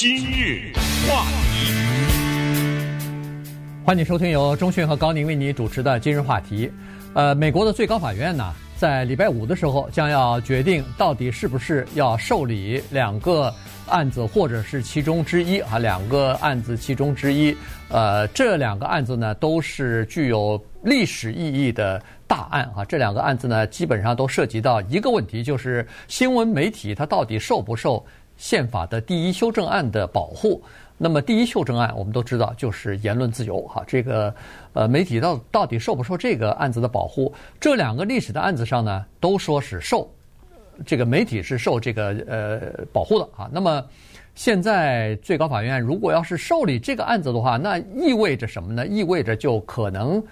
今日话题，欢迎收听由钟讯和高宁为你主持的今日话题。呃，美国的最高法院呢，在礼拜五的时候将要决定到底是不是要受理两个案子，或者是其中之一啊，两个案子其中之一。呃，这两个案子呢，都是具有历史意义的大案啊。这两个案子呢，基本上都涉及到一个问题，就是新闻媒体它到底受不受宪法的第一修正案的保护？那么第一修正案我们都知道就是言论自由哈，这个呃媒体到到底受不受这个案子的保护？这两个历史的案子上呢，都说是受，这个媒体是受这个呃保护的啊。那么。现在最高法院如果要是受理这个案子的话，那意味着什么呢？意味着就可能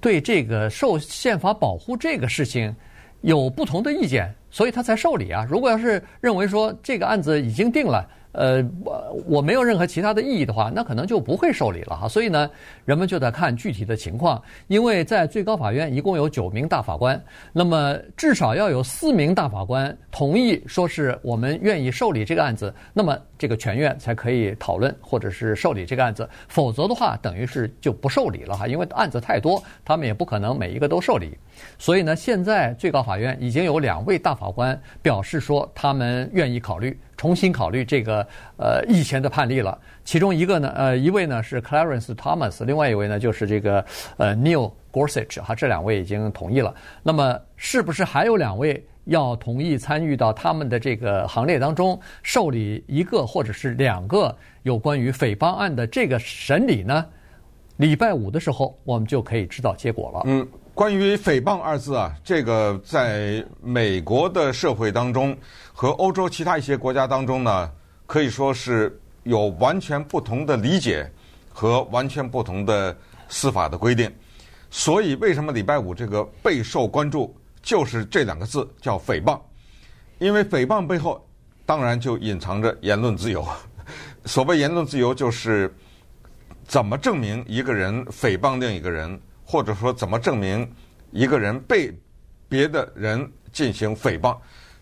对这个受宪法保护这个事情有不同的意见，所以他才受理啊。如果要是认为说这个案子已经定了。呃，我我没有任何其他的意义的话，那可能就不会受理了哈。所以呢，人们就得看具体的情况，因为在最高法院一共有九名大法官，那么至少要有四名大法官同意说是我们愿意受理这个案子，那么这个全院才可以讨论或者是受理这个案子，否则的话等于是就不受理了哈，因为案子太多，他们也不可能每一个都受理。所以呢，现在最高法院已经有两位大法官表示说他们愿意考虑。重新考虑这个呃以前的判例了。其中一个呢，呃，一位呢是 Clarence Thomas，另外一位呢就是这个呃 Neil Gorsuch 哈，这两位已经同意了。那么是不是还有两位要同意参与到他们的这个行列当中，受理一个或者是两个有关于诽谤案的这个审理呢？礼拜五的时候，我们就可以知道结果了。嗯。关于“诽谤”二字啊，这个在美国的社会当中和欧洲其他一些国家当中呢，可以说是有完全不同的理解和完全不同的司法的规定。所以，为什么礼拜五这个备受关注，就是这两个字叫“诽谤”。因为诽谤背后当然就隐藏着言论自由。所谓言论自由，就是怎么证明一个人诽谤另一个人。或者说，怎么证明一个人被别的人进行诽谤？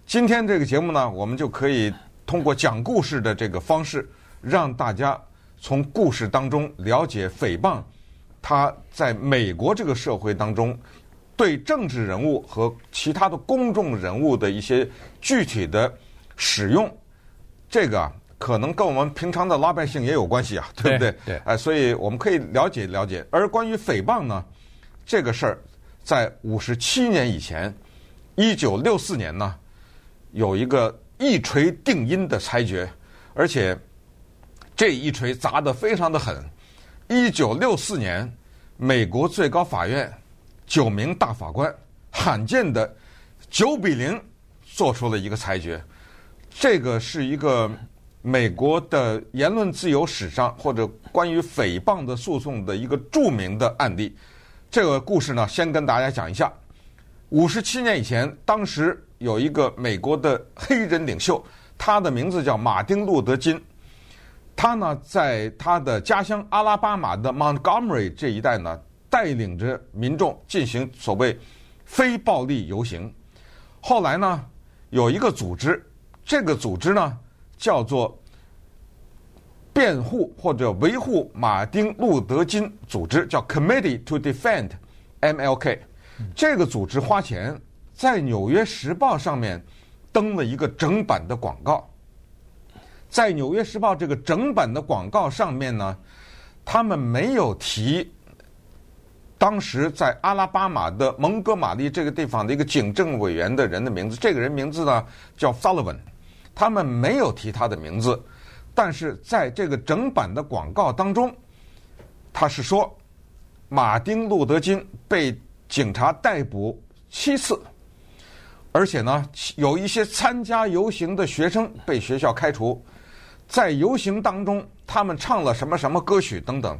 今天这个节目呢，我们就可以通过讲故事的这个方式，让大家从故事当中了解诽谤，它在美国这个社会当中对政治人物和其他的公众人物的一些具体的使用。这个，可能跟我们平常的老百姓也有关系啊，对不对？对。哎，所以我们可以了解了解。而关于诽谤呢？这个事儿在五十七年以前，一九六四年呢，有一个一锤定音的裁决，而且这一锤砸得非常的狠。一九六四年，美国最高法院九名大法官罕见的九比零做出了一个裁决，这个是一个美国的言论自由史上或者关于诽谤的诉讼的一个著名的案例。这个故事呢，先跟大家讲一下。五十七年以前，当时有一个美国的黑人领袖，他的名字叫马丁·路德·金。他呢，在他的家乡阿拉巴马的 Montgomery 这一带呢，带领着民众进行所谓非暴力游行。后来呢，有一个组织，这个组织呢，叫做。辩护或者维护马丁·路德·金组织叫 Committee to Defend MLK，这个组织花钱在《纽约时报》上面登了一个整版的广告。在《纽约时报》这个整版的广告上面呢，他们没有提当时在阿拉巴马的蒙哥马利这个地方的一个警政委员的人的名字。这个人名字呢叫 Sullivan，他们没有提他的名字。但是在这个整版的广告当中，他是说，马丁·路德·金被警察逮捕七次，而且呢，有一些参加游行的学生被学校开除，在游行当中他们唱了什么什么歌曲等等。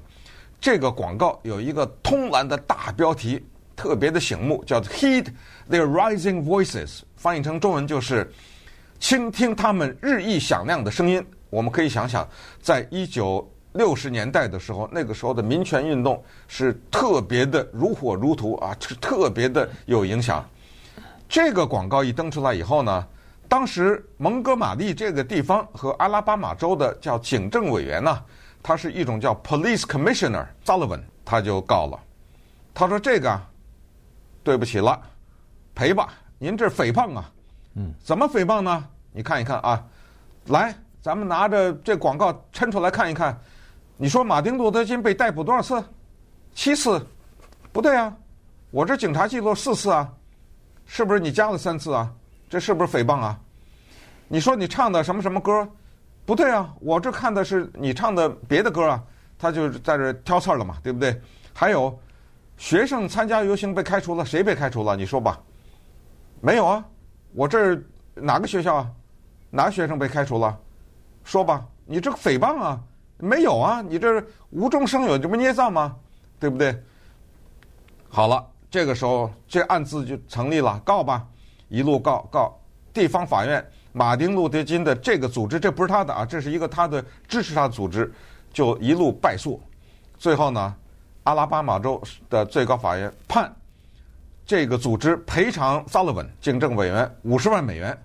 这个广告有一个通栏的大标题，特别的醒目，叫做 “Heed their rising voices”，翻译成中文就是“倾听他们日益响亮的声音”。我们可以想想，在一九六十年代的时候，那个时候的民权运动是特别的如火如荼啊，是特别的有影响。这个广告一登出来以后呢，当时蒙哥马利这个地方和阿拉巴马州的叫警政委员呢，他是一种叫 Police Commissioner Sullivan，他就告了，他说这个对不起了，赔吧，您这诽谤啊，嗯，怎么诽谤呢？你看一看啊，来，咱们拿着这广告抻出来看一看，你说马丁路德金被逮捕多少次？七次，不对啊，我这警察记录四次啊，是不是你加了三次啊？这是不是诽谤啊？你说你唱的什么什么歌？不对啊，我这看的是你唱的别的歌啊。他就在这挑刺儿了嘛，对不对？还有学生参加游行被开除了，谁被开除了？你说吧。没有啊，我这儿哪个学校啊？哪个学生被开除了？说吧，你这个诽谤啊？没有啊，你这无中生有，这不捏造吗？对不对？好了，这个时候这案子就成立了，告吧。一路告告地方法院，马丁路德金的这个组织，这不是他的啊，这是一个他的支持他的组织，就一路败诉。最后呢，阿拉巴马州的最高法院判这个组织赔偿 Sullivan 警政委员五十万美元。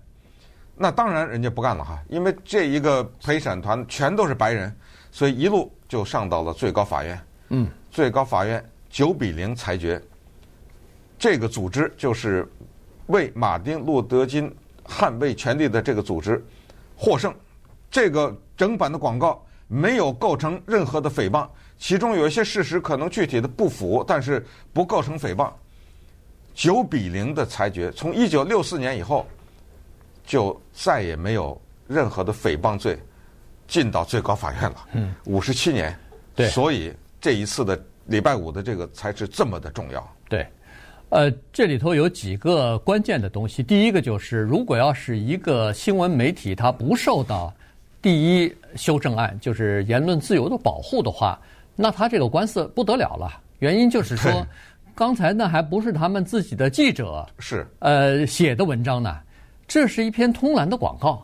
那当然人家不干了哈，因为这一个陪审团全都是白人，所以一路就上到了最高法院。嗯，最高法院九比零裁决，这个组织就是。为马丁路德金捍卫权利的这个组织获胜，这个整版的广告没有构成任何的诽谤，其中有一些事实可能具体的不符，但是不构成诽谤。九比零的裁决，从一九六四年以后就再也没有任何的诽谤罪进到最高法院了。嗯，五十七年，对，所以这一次的礼拜五的这个才是这么的重要。对。呃，这里头有几个关键的东西。第一个就是，如果要是一个新闻媒体它不受到第一修正案，就是言论自由的保护的话，那他这个官司不得了了。原因就是说，刚才那还不是他们自己的记者是呃写的文章呢，这是一篇通栏的广告。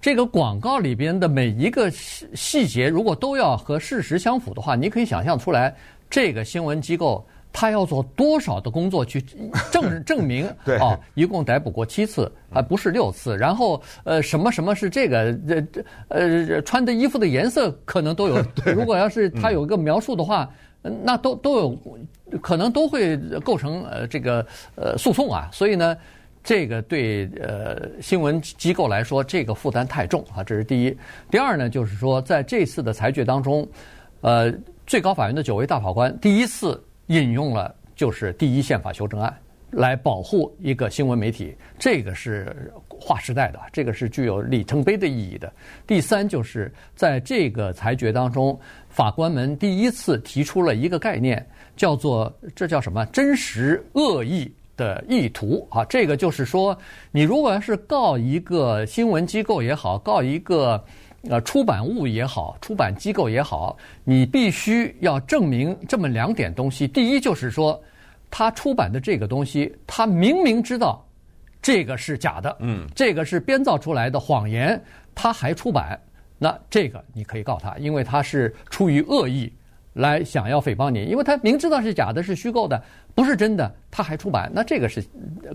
这个广告里边的每一个细细节，如果都要和事实相符的话，你可以想象出来，这个新闻机构。他要做多少的工作去证 证明？啊哦，一共逮捕过七次，还不是六次。然后呃，什么什么是这个这？呃呃，穿的衣服的颜色可能都有。如果要是他有一个描述的话，那都都有可能都会构成呃这个呃诉讼啊。所以呢，这个对呃新闻机构来说，这个负担太重啊。这是第一。第二呢，就是说在这次的裁决当中，呃，最高法院的九位大法官第一次。引用了就是第一宪法修正案来保护一个新闻媒体，这个是划时代的，这个是具有里程碑的意义的。第三，就是在这个裁决当中，法官们第一次提出了一个概念，叫做这叫什么？真实恶意的意图啊，这个就是说，你如果要是告一个新闻机构也好，告一个。呃，出版物也好，出版机构也好，你必须要证明这么两点东西。第一就是说，他出版的这个东西，他明明知道这个是假的，嗯，这个是编造出来的谎言，他还出版，那这个你可以告他，因为他是出于恶意来想要诽谤你，因为他明知道是假的，是虚构的，不是真的，他还出版，那这个是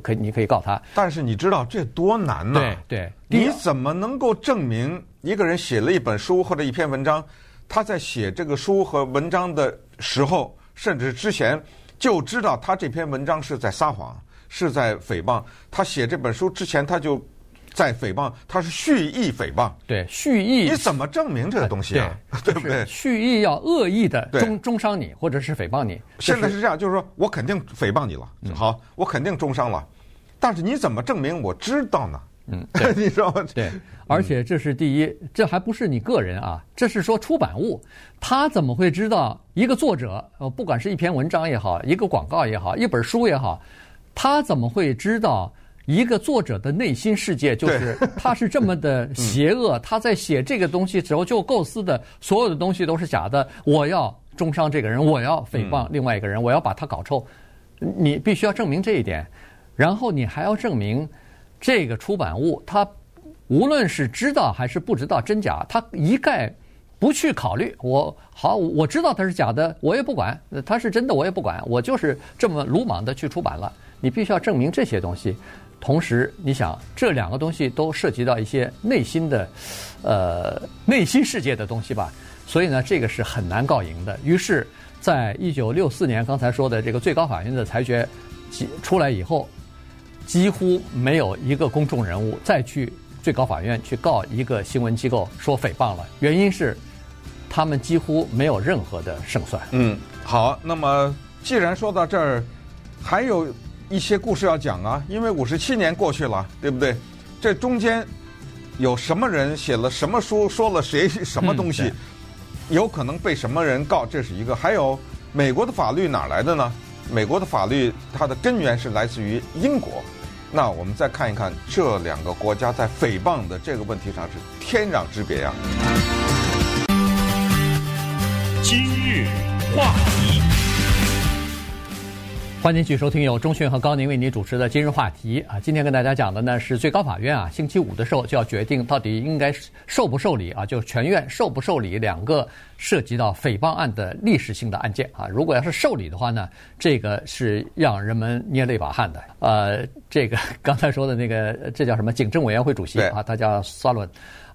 可以，你可以告他。但是你知道这多难呢？对对，你怎么能够证明？一个人写了一本书或者一篇文章，他在写这个书和文章的时候，甚至之前就知道他这篇文章是在撒谎，是在诽谤。他写这本书之前，他就在诽谤，他是蓄意诽谤。对，蓄意。你怎么证明这个东西啊？对，对不对？蓄意要恶意的中中伤你，或者是诽谤你。现在是这样，就是说我肯定诽谤你了，好，我肯定中伤了，但是你怎么证明我知道呢？嗯，你说对，而且这是第一，这还不是你个人啊，这是说出版物，他怎么会知道一个作者，呃，不管是一篇文章也好，一个广告也好，一本书也好，他怎么会知道一个作者的内心世界？就是他是这么的 邪恶，他在写这个东西时候就构思的所有的东西都是假的。我要中伤这个人，我要诽谤另外一个人，我要把他搞臭，你必须要证明这一点，然后你还要证明。这个出版物，他无论是知道还是不知道真假，他一概不去考虑。我好，我知道它是假的，我也不管；它是真的，我也不管。我就是这么鲁莽的去出版了。你必须要证明这些东西。同时你想这两个东西都涉及到一些内心的，呃，内心世界的东西吧，所以呢，这个是很难告赢的。于是，在一九六四年刚才说的这个最高法院的裁决出来以后，几乎没有一个公众人物再去最高法院去告一个新闻机构说诽谤了，原因是他们几乎没有任何的胜算。嗯，好，那么既然说到这儿，还有一些故事要讲啊，因为五十七年过去了，对不对？这中间有什么人写了什么书，说了谁 什么东西，嗯、有可能被什么人告，这是一个。还有美国的法律哪来的呢？美国的法律它的根源是来自于英国。那我们再看一看这两个国家在诽谤的这个问题上是天壤之别呀。今日话题，欢迎继续收听由中讯和高宁为您主持的今日话题啊。今天跟大家讲的呢是最高法院啊，星期五的时候就要决定到底应该受不受理啊，就全院受不受理两个。涉及到诽谤案的历史性的案件啊，如果要是受理的话呢，这个是让人们捏了一把汗的。呃，这个 刚才说的那个，这叫什么？警政委员会主席啊，他叫萨伦。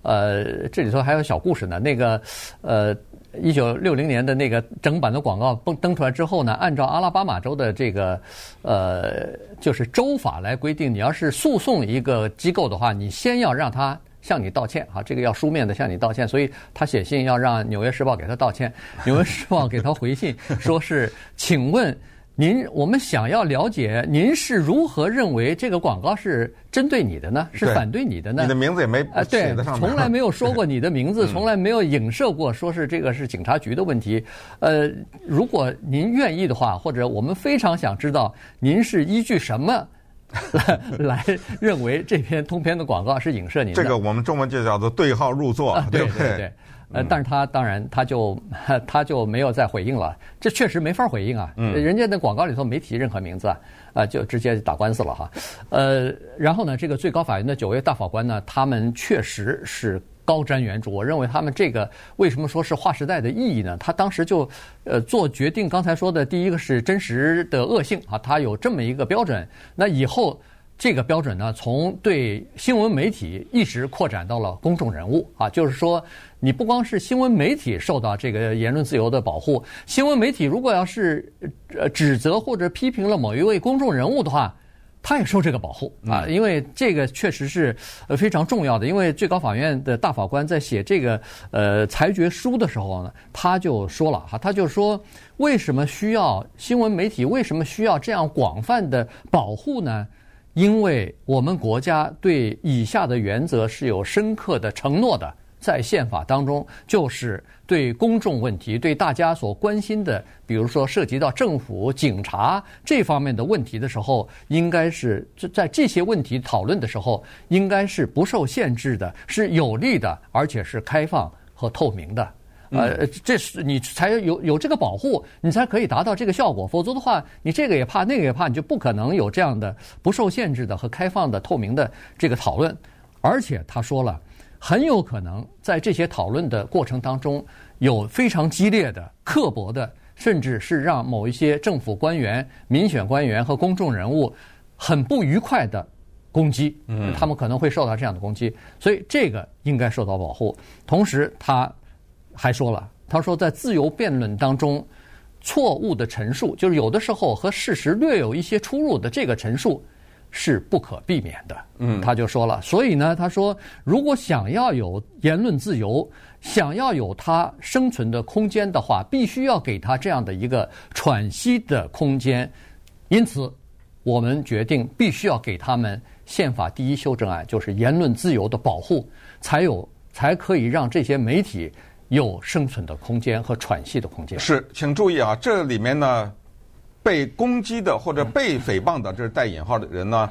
呃，这里头还有小故事呢。那个呃，一九六零年的那个整版的广告登登出来之后呢，按照阿拉巴马州的这个呃，就是州法来规定，你要是诉讼一个机构的话，你先要让他。向你道歉啊，这个要书面的向你道歉，所以他写信要让《纽约时报》给他道歉，《纽约时报》给他回信，说是，请问您，我们想要了解您是如何认为这个广告是针对你的呢？是反对你的呢？你的名字也没啊，对，从来没有说过你的名字，从来没有影射过，说是这个是警察局的问题。呃，如果您愿意的话，或者我们非常想知道您是依据什么。来来，认为这篇通篇的广告是影射您的。这个我们中文就叫做对号入座，啊、对不对？对对。呃，但是他当然他就 他就没有再回应了，这确实没法回应啊。嗯。人家的广告里头没提任何名字啊，啊，就直接打官司了哈。呃，然后呢，这个最高法院的九位大法官呢，他们确实是。高瞻远瞩，我认为他们这个为什么说是划时代的意义呢？他当时就呃做决定，刚才说的第一个是真实的恶性啊，他有这么一个标准。那以后这个标准呢，从对新闻媒体一直扩展到了公众人物啊，就是说你不光是新闻媒体受到这个言论自由的保护，新闻媒体如果要是呃指责或者批评了某一位公众人物的话。他也受这个保护啊，因为这个确实是呃非常重要的。因为最高法院的大法官在写这个呃裁决书的时候呢，他就说了哈，他就说为什么需要新闻媒体？为什么需要这样广泛的保护呢？因为我们国家对以下的原则是有深刻的承诺的。在宪法当中，就是对公众问题、对大家所关心的，比如说涉及到政府、警察这方面的问题的时候，应该是在这些问题讨论的时候，应该是不受限制的，是有利的，而且是开放和透明的。呃，这是你才有有这个保护，你才可以达到这个效果。否则的话，你这个也怕，那个也怕，你就不可能有这样的不受限制的和开放的、透明的这个讨论。而且他说了。很有可能在这些讨论的过程当中，有非常激烈的、刻薄的，甚至是让某一些政府官员、民选官员和公众人物很不愉快的攻击。嗯，他们可能会受到这样的攻击，所以这个应该受到保护。同时，他还说了，他说在自由辩论当中，错误的陈述，就是有的时候和事实略有一些出入的这个陈述。是不可避免的，嗯，他就说了，所以呢，他说，如果想要有言论自由，想要有他生存的空间的话，必须要给他这样的一个喘息的空间。因此，我们决定必须要给他们宪法第一修正案，就是言论自由的保护，才有才可以让这些媒体有生存的空间和喘息的空间。是，请注意啊，这里面呢。被攻击的或者被诽谤的，这是带引号的人呢，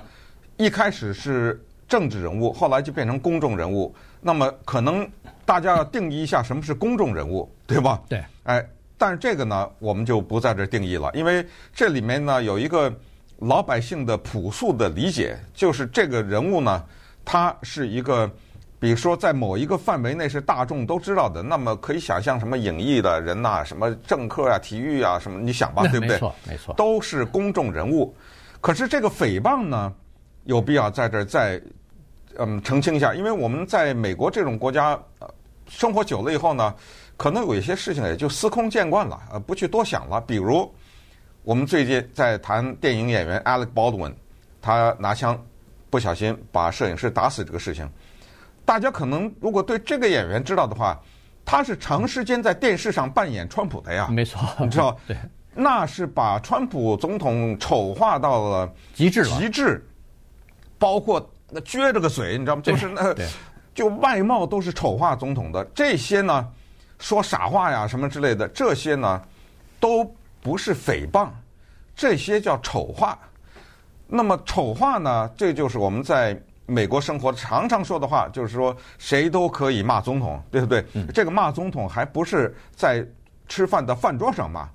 一开始是政治人物，后来就变成公众人物。那么可能大家要定义一下什么是公众人物，对吧？对。哎，但是这个呢，我们就不在这定义了，因为这里面呢有一个老百姓的朴素的理解，就是这个人物呢，他是一个。比如说，在某一个范围内是大众都知道的，那么可以想象什么影艺的人呐，什么政客啊、体育啊，什么你想吧，对不对？没错，没错，都是公众人物。可是这个诽谤呢，有必要在这儿再嗯澄清一下，因为我们在美国这种国家呃生活久了以后呢，可能有一些事情也就司空见惯了，呃，不去多想了。比如我们最近在谈电影演员 Alec Baldwin，他拿枪不小心把摄影师打死这个事情，大家可能如果对这个演员知道的话，他是长时间在电视上扮演川普的呀，没错，你知道，对，那是把川普总统丑化到了极致了，极致，包括那撅着个嘴，你知道吗？就是那 就外貌都是丑化总统的这些呢。说傻话呀，什么之类的，这些呢，都不是诽谤，这些叫丑化。那么丑化呢，这就是我们在美国生活常常说的话，就是说谁都可以骂总统，对不对？嗯、这个骂总统还不是在吃饭的饭桌上骂，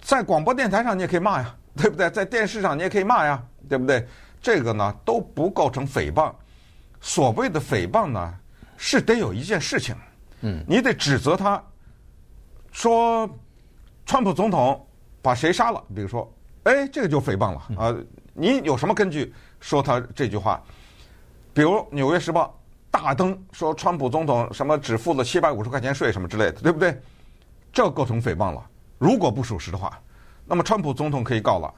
在广播电台上你也可以骂呀，对不对？在电视上你也可以骂呀，对不对？这个呢都不构成诽谤。所谓的诽谤呢，是得有一件事情。嗯，你得指责他，说川普总统把谁杀了？比如说，哎，这个就诽谤了啊！你有什么根据说他这句话？比如《纽约时报》大登说川普总统什么只付了七百五十块钱税什么之类的，对不对？这构成诽谤了。如果不属实的话，那么川普总统可以告了，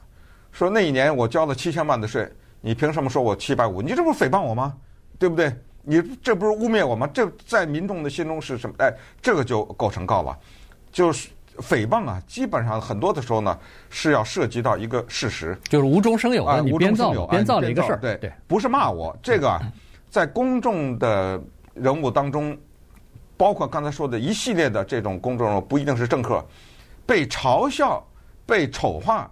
说那一年我交了七千万的税，你凭什么说我七百五？你这不是诽谤我吗？对不对？你这不是污蔑我吗？这在民众的心中是什么？哎，这个就构成告了，就是诽谤啊。基本上很多的时候呢，是要涉及到一个事实，就是无中生有啊，你编造编造了一个事儿，对对，不是骂我。这个啊，在公众的人物当中，包括刚才说的一系列的这种公众人物，不一定是政客，被嘲笑、被丑化，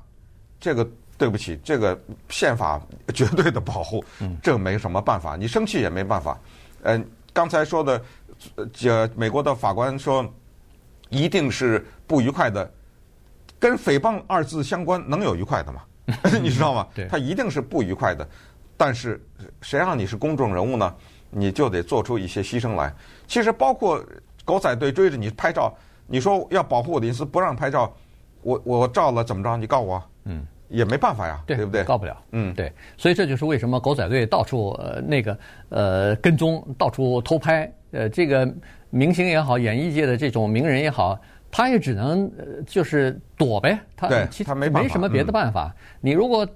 这个。对不起，这个宪法绝对的保护，这没什么办法，你生气也没办法。嗯，刚才说的，呃，美国的法官说，一定是不愉快的，跟诽谤二字相关，能有愉快的吗？你知道吗？他一定是不愉快的。但是谁让你是公众人物呢？你就得做出一些牺牲来。其实包括狗仔队追着你拍照，你说要保护我的隐私，不让拍照，我我照了怎么着？你告我？嗯。也没办法呀，对，对不对？告不了，嗯，对，所以这就是为什么狗仔队到处呃那个呃跟踪，到处偷拍，呃，这个明星也好，演艺界的这种名人也好。他也只能，就是躲呗，他其他没什么别的办法。你如果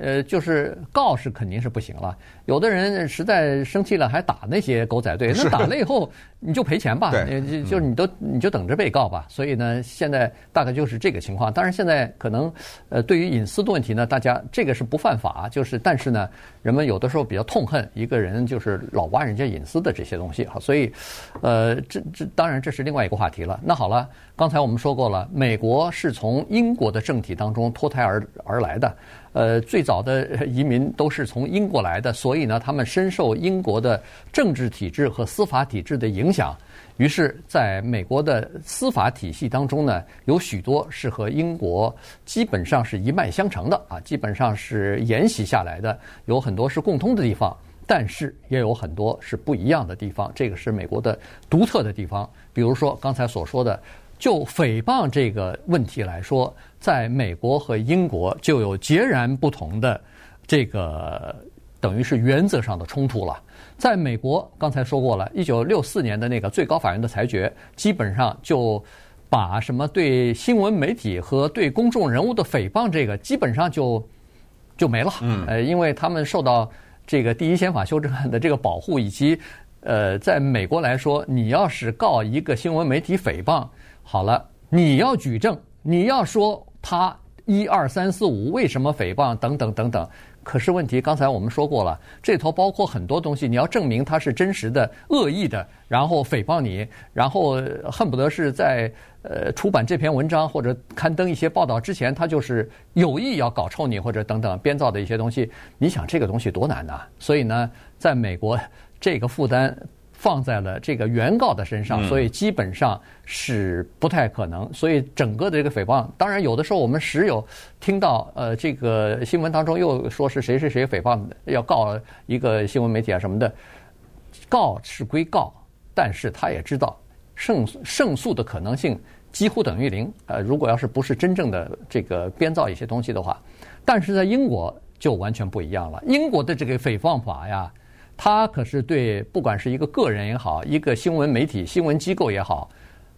呃，就是告是肯定是不行了。有的人实在生气了，还打那些狗仔队，那打了以后你就赔钱吧，就就是你都你就等着被告吧。所以呢，现在大概就是这个情况。当然，现在可能呃，对于隐私的问题呢，大家这个是不犯法，就是但是呢，人们有的时候比较痛恨一个人就是老挖人家隐私的这些东西哈。所以呃，这这当然这是另外一个话题了。那好了。刚才我们说过了，美国是从英国的政体当中脱胎而而来的，呃，最早的移民都是从英国来的，所以呢，他们深受英国的政治体制和司法体制的影响。于是，在美国的司法体系当中呢，有许多是和英国基本上是一脉相承的啊，基本上是沿袭下来的，有很多是共通的地方。但是也有很多是不一样的地方，这个是美国的独特的地方。比如说刚才所说的。就诽谤这个问题来说，在美国和英国就有截然不同的这个等于是原则上的冲突了。在美国，刚才说过了，一九六四年的那个最高法院的裁决，基本上就把什么对新闻媒体和对公众人物的诽谤这个，基本上就就没了。嗯，呃，因为他们受到这个第一宪法修正案的这个保护，以及呃，在美国来说，你要是告一个新闻媒体诽谤。好了，你要举证，你要说他一二三四五为什么诽谤等等等等。可是问题，刚才我们说过了，这头包括很多东西，你要证明他是真实的、恶意的，然后诽谤你，然后恨不得是在呃出版这篇文章或者刊登一些报道之前，他就是有意要搞臭你或者等等编造的一些东西。你想这个东西多难呐？所以呢，在美国这个负担。放在了这个原告的身上，所以基本上是不太可能。所以整个的这个诽谤，当然有的时候我们时有听到，呃，这个新闻当中又说是谁谁谁诽谤要告一个新闻媒体啊什么的，告是归告，但是他也知道胜胜诉的可能性几乎等于零。呃，如果要是不是真正的这个编造一些东西的话，但是在英国就完全不一样了。英国的这个诽谤法呀，它可是对不管是一个个人也好，一个新闻媒体、新闻机构也好，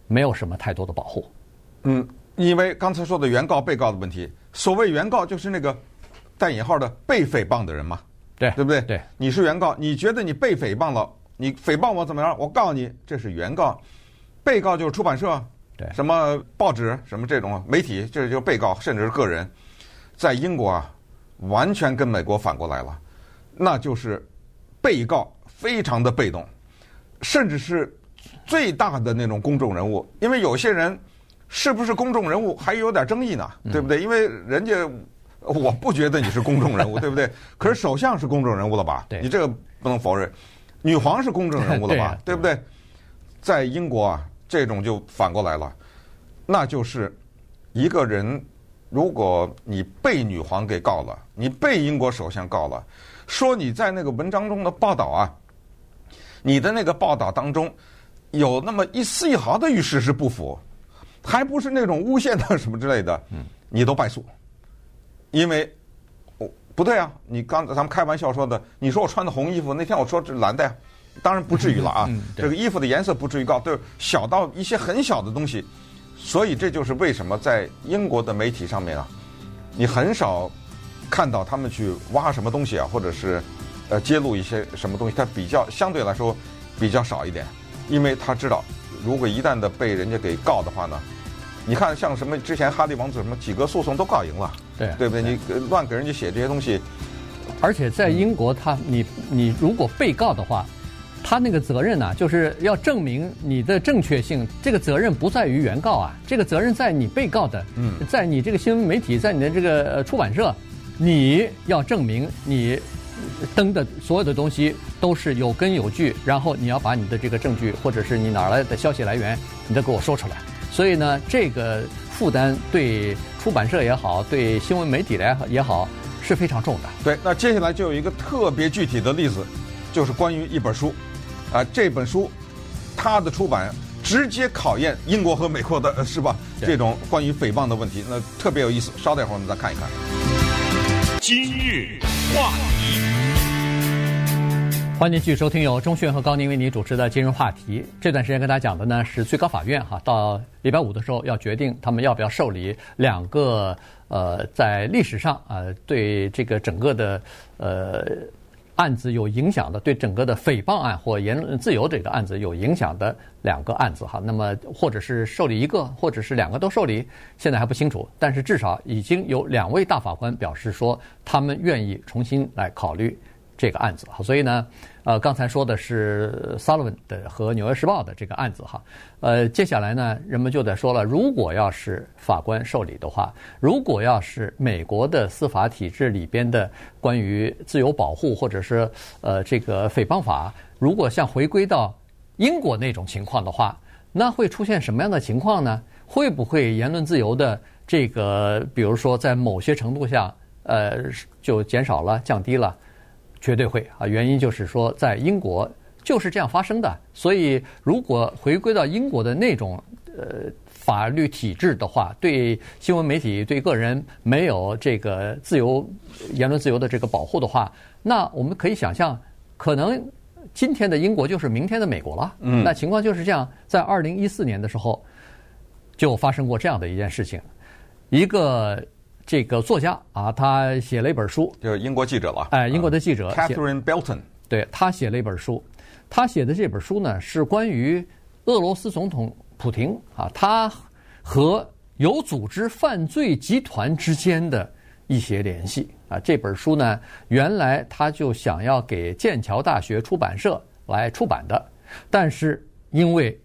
没有什么太多的保护。嗯，因为刚才说的原告、被告的问题，所谓原告就是那个带引号的被诽谤的人嘛，对对不对？对，你是原告，你觉得你被诽谤了，你诽谤我怎么样？我告诉你，这是原告，被告就是出版社。对，什么报纸，什么这种媒体，这就是被告，甚至是个人，在英国啊，完全跟美国反过来了，那就是被告非常的被动，甚至是最大的那种公众人物，因为有些人是不是公众人物还有点争议呢，对不对？因为人家我不觉得你是公众人物，对不对？可是首相是公众人物了吧？对，你这个不能否认，女皇是公众人物了吧？对不对？在英国啊。这种就反过来了，那就是一个人，如果你被女皇给告了，你被英国首相告了，说你在那个文章中的报道啊，你的那个报道当中有那么一丝一毫的与事实不符，还不是那种诬陷的什么之类的，你都败诉，因为不对啊，你刚才咱们开玩笑说的，你说我穿的红衣服，那天我说这蓝的呀。当然不至于了啊，嗯、这个衣服的颜色不至于高，就是小到一些很小的东西，所以这就是为什么在英国的媒体上面啊，你很少看到他们去挖什么东西啊，或者是呃揭露一些什么东西，他比较相对来说比较少一点，因为他知道，如果一旦的被人家给告的话呢，你看像什么之前哈利王子什么几个诉讼都告赢了，对对不对？你乱给人家写这些东西，而且在英国他，他你你如果被告的话。他那个责任呢、啊，就是要证明你的正确性。这个责任不在于原告啊，这个责任在你被告的，在你这个新闻媒体，在你的这个出版社，你要证明你登的所有的东西都是有根有据，然后你要把你的这个证据或者是你哪来的消息来源，你都给我说出来。所以呢，这个负担对出版社也好，对新闻媒体来也好是非常重的。对，那接下来就有一个特别具体的例子，就是关于一本书。啊，这本书，它的出版直接考验英国和美国的，是吧？这种关于诽谤的问题，那特别有意思。稍待会儿我们再看一看。今日话题，欢迎继续收听由钟迅和高宁为你主持的今日话题。这段时间跟大家讲的呢是最高法院哈，到礼拜五的时候要决定他们要不要受理两个呃，在历史上啊、呃、对这个整个的呃。案子有影响的，对整个的诽谤案或言论自由这个案子有影响的两个案子哈，那么或者是受理一个，或者是两个都受理，现在还不清楚。但是至少已经有两位大法官表示说，他们愿意重新来考虑。这个案子哈，所以呢，呃，刚才说的是 Sullivan 的和《纽约时报》的这个案子哈，呃，接下来呢，人们就在说了，如果要是法官受理的话，如果要是美国的司法体制里边的关于自由保护或者是呃这个诽谤法，如果像回归到英国那种情况的话，那会出现什么样的情况呢？会不会言论自由的这个，比如说在某些程度下，呃，就减少了、降低了？绝对会啊！原因就是说，在英国就是这样发生的。所以，如果回归到英国的那种呃法律体制的话，对新闻媒体、对个人没有这个自由言论自由的这个保护的话，那我们可以想象，可能今天的英国就是明天的美国了。嗯，那情况就是这样。在二零一四年的时候，就发生过这样的一件事情，一个。这个作家啊，他写了一本书，就是英国记者吧。哎，英国的记者 Catherine Belton，对，他写了一本书。他写的这本书呢，是关于俄罗斯总统普廷啊，他和有组织犯罪集团之间的一些联系啊。这本书呢，原来他就想要给剑桥大学出版社来出版的，但是因为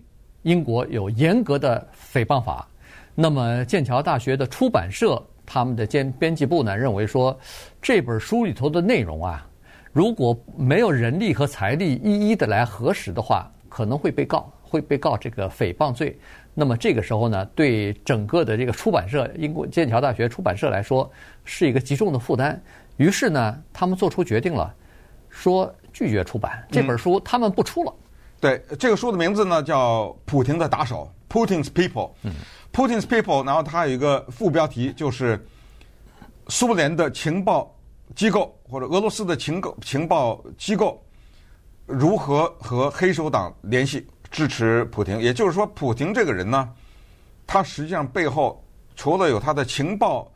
英国有严格的诽谤法，那么剑桥大学的出版社。他们的监编辑部呢，认为说，这本书里头的内容啊，如果没有人力和财力一一的来核实的话，可能会被告，会被告这个诽谤罪。那么这个时候呢，对整个的这个出版社，英国剑桥大学出版社来说，是一个极重的负担。于是呢，他们做出决定了，说拒绝出版这本书，他们不出了。嗯、对，这个书的名字呢叫《普廷的打手》（Putin's People）。嗯。Putin's People，然后它有一个副标题，就是苏联的情报机构或者俄罗斯的情报情报机构如何和黑手党联系支持普京。也就是说，普京这个人呢，他实际上背后除了有他的情报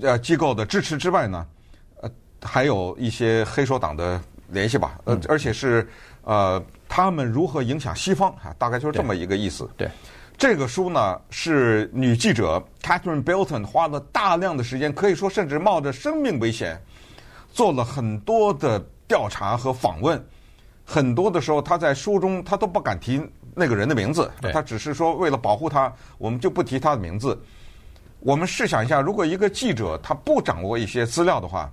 呃机构的支持之外呢，呃，还有一些黑手党的联系吧。呃，而且是呃，他们如何影响西方啊？大概就是这么一个意思。对。这个书呢，是女记者 Catherine Belton 花了大量的时间，可以说甚至冒着生命危险，做了很多的调查和访问。很多的时候，她在书中她都不敢提那个人的名字，她只是说为了保护他，我们就不提他的名字。我们试想一下，如果一个记者他不掌握一些资料的话。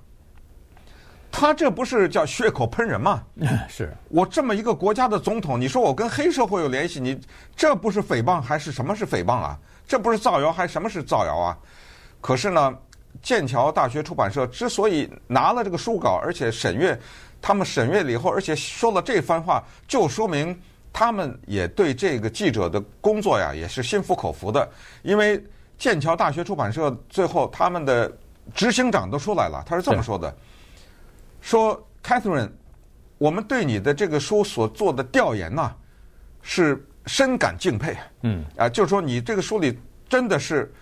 他这不是叫血口喷人吗？是我这么一个国家的总统，你说我跟黑社会有联系，你这不是诽谤还是什么是诽谤啊？这不是造谣还是什么是造谣啊？可是呢，剑桥大学出版社之所以拿了这个书稿，而且审阅，他们审阅了以后，而且说了这番话，就说明他们也对这个记者的工作呀也是心服口服的。因为剑桥大学出版社最后他们的执行长都出来了，他是这么说的。说，Catherine，我们对你的这个书所做的调研呢，是深感敬佩。嗯，啊，就是说你这个书里真的是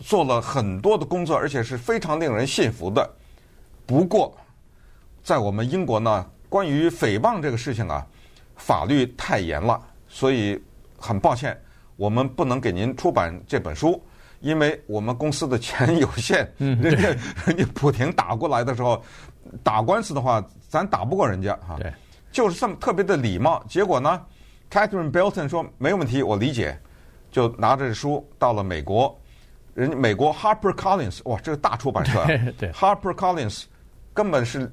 做了很多的工作，而且是非常令人信服的。不过，在我们英国呢，关于诽谤这个事情啊，法律太严了，所以很抱歉，我们不能给您出版这本书。因为我们公司的钱有限，人家人家普廷打过来的时候，打官司的话，咱打不过人家哈。对，就是这么特别的礼貌。结果呢，Catherine Belton 说没问题，我理解，就拿着书到了美国。人家美国 Harper Collins，哇，这个大出版社啊，对，Harper Collins 根本是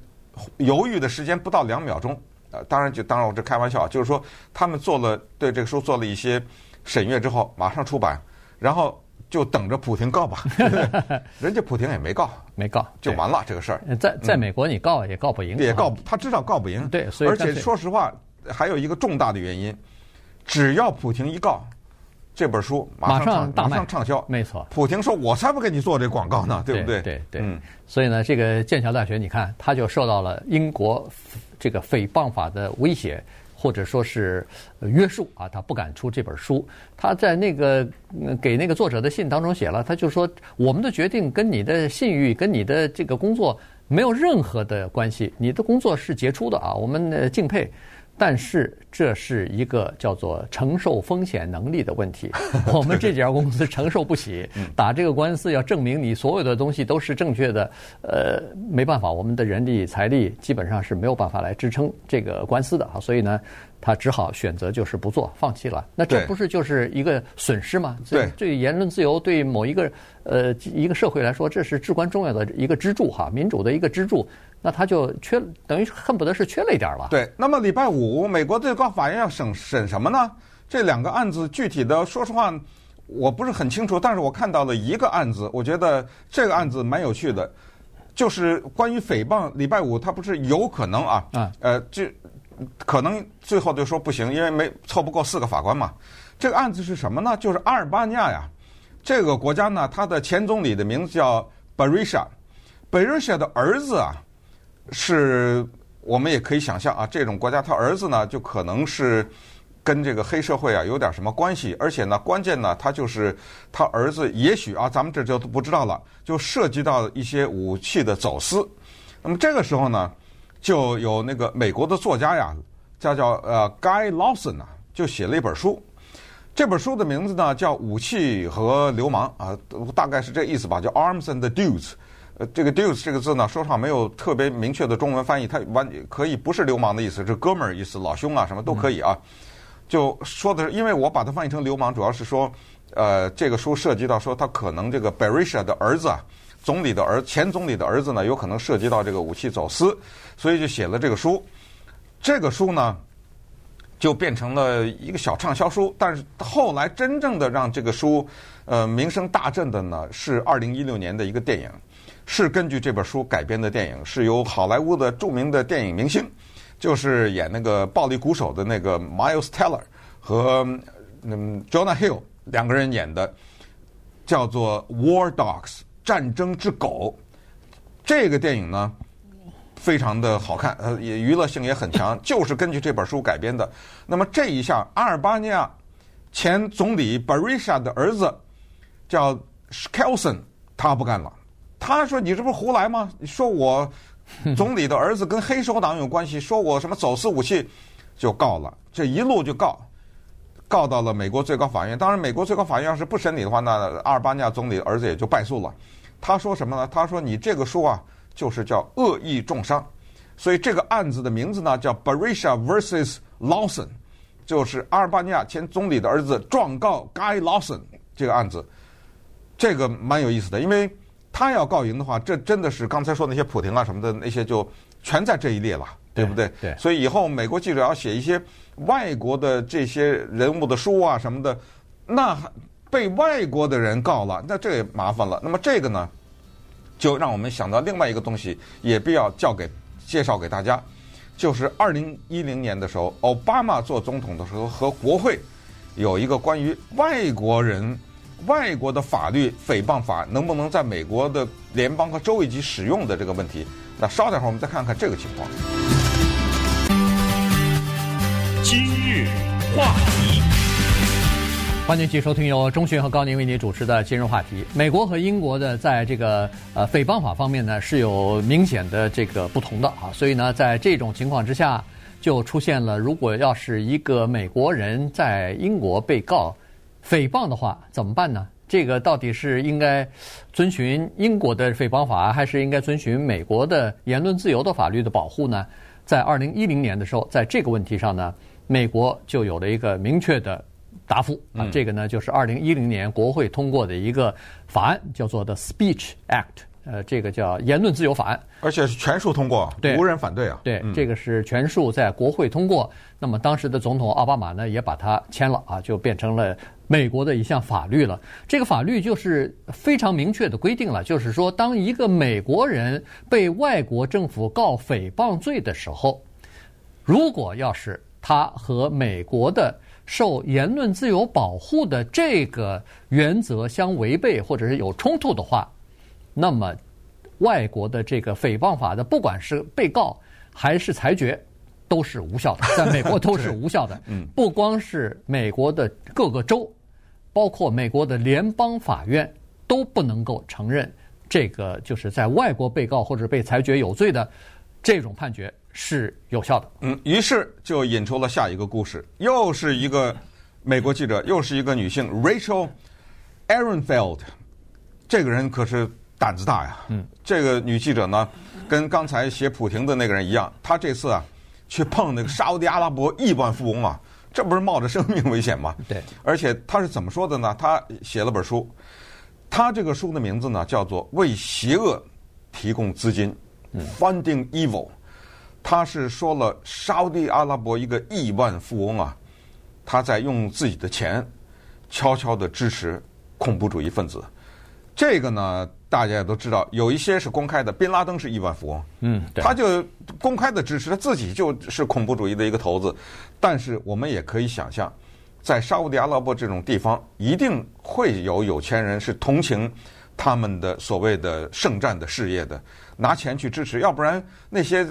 犹豫的时间不到两秒钟。呃，当然就当然我这开玩笑，就是说他们做了对这个书做了一些审阅之后，马上出版，然后。就等着普廷告吧，人家普廷也没告，没告就完了这个事儿。在在美国你告也告不赢，也告他知道告不赢。对，所以而且说实话，还有一个重大的原因，只要普廷一告，这本书马上马上畅销。没错，普廷说：“我才不给你做这广告呢，对不对？”对对。嗯，所以呢，这个剑桥大学，你看，他就受到了英国这个诽谤法的威胁。或者说是约束啊，他不敢出这本书。他在那个给那个作者的信当中写了，他就说我们的决定跟你的信誉、跟你的这个工作没有任何的关系。你的工作是杰出的啊，我们敬佩。但是这是一个叫做承受风险能力的问题，我们这家公司承受不起。打这个官司要证明你所有的东西都是正确的，呃，没办法，我们的人力财力基本上是没有办法来支撑这个官司的啊，所以呢，他只好选择就是不做，放弃了。那这不是就是一个损失吗？对，对言论自由，对某一个呃一个社会来说，这是至关重要的一个支柱哈，民主的一个支柱。那他就缺，等于恨不得是缺了一点了。对，那么礼拜五美国最高法院要审审什么呢？这两个案子具体的，说实话，我不是很清楚。但是我看到了一个案子，我觉得这个案子蛮有趣的，就是关于诽谤。礼拜五他不是有可能啊？啊，呃，就可能最后就说不行，因为没凑不够四个法官嘛。这个案子是什么呢？就是阿尔巴尼亚呀，这个国家呢，他的前总理的名字叫 Berisha，Berisha 的儿子啊。是我们也可以想象啊，这种国家他儿子呢，就可能是跟这个黑社会啊有点什么关系，而且呢，关键呢，他就是他儿子也许啊，咱们这就不知道了，就涉及到一些武器的走私。那么这个时候呢，就有那个美国的作家呀，叫叫呃 Guy Lawson 啊，就写了一本书，这本书的名字呢叫《武器和流氓》啊，大概是这意思吧，叫 Arms and the Dudes。呃，这个 dudes 这个字呢，说实话没有特别明确的中文翻译，它完可以不是流氓的意思，是哥们儿意思，老兄啊，什么都可以啊。就说的是，因为我把它翻译成流氓，主要是说，呃，这个书涉及到说他可能这个 Berisha 的儿子啊，总理的儿前总理的儿子呢，有可能涉及到这个武器走私，所以就写了这个书。这个书呢，就变成了一个小畅销书，但是后来真正的让这个书呃名声大振的呢，是二零一六年的一个电影。是根据这本书改编的电影，是由好莱坞的著名的电影明星，就是演那个暴力鼓手的那个 Miles Teller 和嗯 Jonah Hill 两个人演的，叫做《War Dogs》战争之狗。这个电影呢，非常的好看，呃，也娱乐性也很强，就是根据这本书改编的。那么这一下，阿尔巴尼亚前总理巴瑞莎的儿子叫 Skelson，他不干了。他说：“你这不是胡来吗？说我总理的儿子跟黑手党有关系，说我什么走私武器，就告了。这一路就告，告到了美国最高法院。当然，美国最高法院要是不审理的话，那阿尔巴尼亚总理的儿子也就败诉了。他说什么呢？他说你这个书啊，就是叫恶意重伤。所以这个案子的名字呢，叫 Berisha vs. Lawson，就是阿尔巴尼亚前总理的儿子状告 Guy Lawson 这个案子。这个蛮有意思的，因为。”他要告赢的话，这真的是刚才说那些普廷啊什么的那些就全在这一列了，对不对？对。对，所以以后美国记者要写一些外国的这些人物的书啊什么的，那被外国的人告了，那这也麻烦了。那么这个呢，就让我们想到另外一个东西，也必要叫给介绍给大家，就是二零一零年的时候，奥巴马做总统的时候和国会有一个关于外国人。外国的法律诽谤法能不能在美国的联邦和州一级使用的这个问题？那稍等会儿我们再看看这个情况。今日话题，欢迎继续收听由钟迅和高宁为您主持的今日话题。美国和英国的在这个呃诽谤法方面呢是有明显的这个不同的啊，所以呢在这种情况之下就出现了，如果要是一个美国人在英国被告。诽谤的话怎么办呢？这个到底是应该遵循英国的诽谤法，还是应该遵循美国的言论自由的法律的保护呢？在二零一零年的时候，在这个问题上呢，美国就有了一个明确的答复啊。这个呢，就是二零一零年国会通过的一个法案，叫做 The Speech Act，呃，这个叫言论自由法案，而且是全数通过，对，无人反对啊。对，这个是全数在国会通过。那么当时的总统奥巴马呢，也把它签了啊，就变成了。美国的一项法律了，这个法律就是非常明确的规定了，就是说，当一个美国人被外国政府告诽谤罪的时候，如果要是他和美国的受言论自由保护的这个原则相违背或者是有冲突的话，那么外国的这个诽谤法的，不管是被告还是裁决。都是无效的，在美国都是 无效的。嗯，不光是美国的各个州，包括美国的联邦法院都不能够承认这个，就是在外国被告或者被裁决有罪的这种判决是有效的。嗯，于是就引出了下一个故事，又是一个美国记者，又是一个女性，Rachel Ehrenfeld，这个人可是胆子大呀。嗯，这个女记者呢，跟刚才写普廷的那个人一样，她这次啊。去碰那个沙乌地阿拉伯亿万富翁啊，这不是冒着生命危险吗？对。而且她是怎么说的呢？她写了本书，她这个书的名字呢叫做《为邪恶提供资金》（Funding Evil）。她是说了沙乌地阿拉伯一个亿万富翁啊，他在用自己的钱悄悄的支持恐怖主义分子。这个呢？大家也都知道，有一些是公开的。宾拉登是亿万富翁，嗯，他就公开的支持他自己就是恐怖主义的一个头子。但是我们也可以想象，在沙乌地阿拉伯这种地方，一定会有有钱人是同情他们的所谓的圣战的事业的，拿钱去支持。要不然那些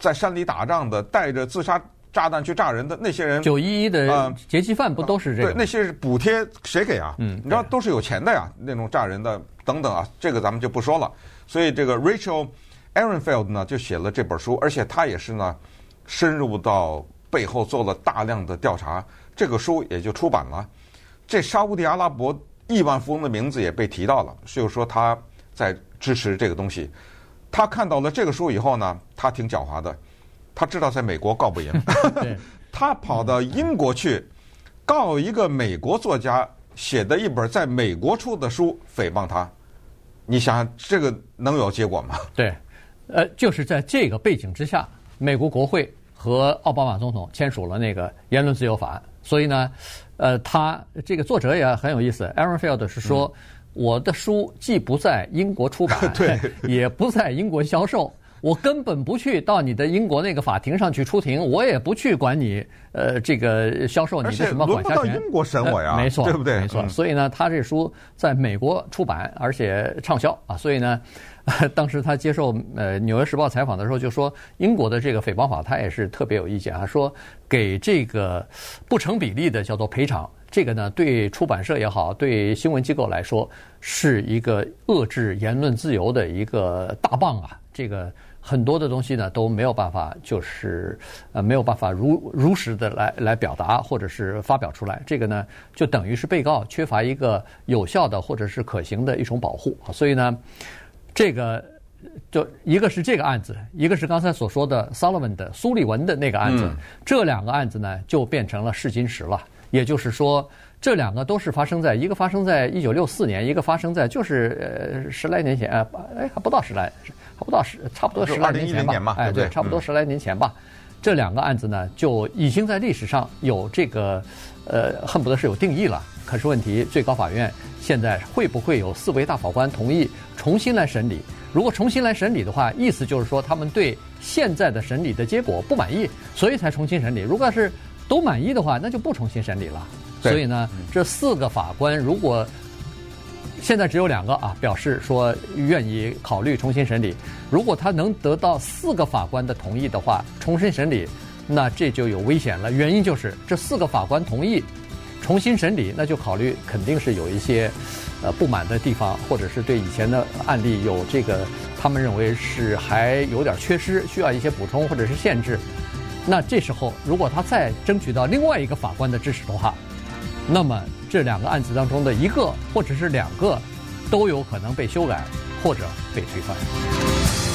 在山里打仗的，带着自杀炸弹去炸人的那些人，九一一的劫机犯不都是这个？对，那些是补贴谁给啊？嗯，你知道都是有钱的呀，那种炸人的。等等啊，这个咱们就不说了。所以这个 Rachel Ehrenfeld 呢，就写了这本书，而且他也是呢，深入到背后做了大量的调查，这个书也就出版了。这沙乌地阿拉伯亿万富翁的名字也被提到了，就是说他在支持这个东西。他看到了这个书以后呢，他挺狡猾的，他知道在美国告不赢，他跑到英国去告一个美国作家写的一本在美国出的书，诽谤他。你想想，这个能有结果吗？对，呃，就是在这个背景之下，美国国会和奥巴马总统签署了那个言论自由法案。所以呢，呃，他这个作者也很有意思，Aaron Field 是说，嗯、我的书既不在英国出版，对，也不在英国销售。我根本不去到你的英国那个法庭上去出庭，我也不去管你，呃，这个销售你的什么管辖权。到英国审我呀，没错，对不对？没错。所以呢，他这书在美国出版，而且畅销啊。所以呢，当时他接受呃《纽约时报》采访的时候就说，英国的这个诽谤法他也是特别有意见啊，说给这个不成比例的叫做赔偿，这个呢对出版社也好，对新闻机构来说是一个遏制言论自由的一个大棒啊，这个。很多的东西呢都没有办法，就是呃没有办法如如实的来来表达或者是发表出来。这个呢就等于是被告缺乏一个有效的或者是可行的一种保护。所以呢，这个就一个是这个案子，一个是刚才所说的 Sullivan 的苏利文的那个案子，这两个案子呢就变成了试金石了。也就是说，这两个都是发生在一个发生在一九六四年，一个发生在就是呃十来年前，哎还不到十来。差不到十，差不多十来年前吧。哎，对，差不多十来年前吧。这两个案子呢，就已经在历史上有这个，呃，恨不得是有定义了。可是问题，最高法院现在会不会有四位大法官同意重新来审理？如果重新来审理的话，意思就是说他们对现在的审理的结果不满意，所以才重新审理。如果要是都满意的话，那就不重新审理了。所以呢，这四个法官如果。现在只有两个啊，表示说愿意考虑重新审理。如果他能得到四个法官的同意的话，重新审理，那这就有危险了。原因就是这四个法官同意重新审理，那就考虑肯定是有一些呃不满的地方，或者是对以前的案例有这个他们认为是还有点缺失，需要一些补充或者是限制。那这时候如果他再争取到另外一个法官的支持的话，那么。这两个案子当中的一个或者是两个，都有可能被修改或者被推翻。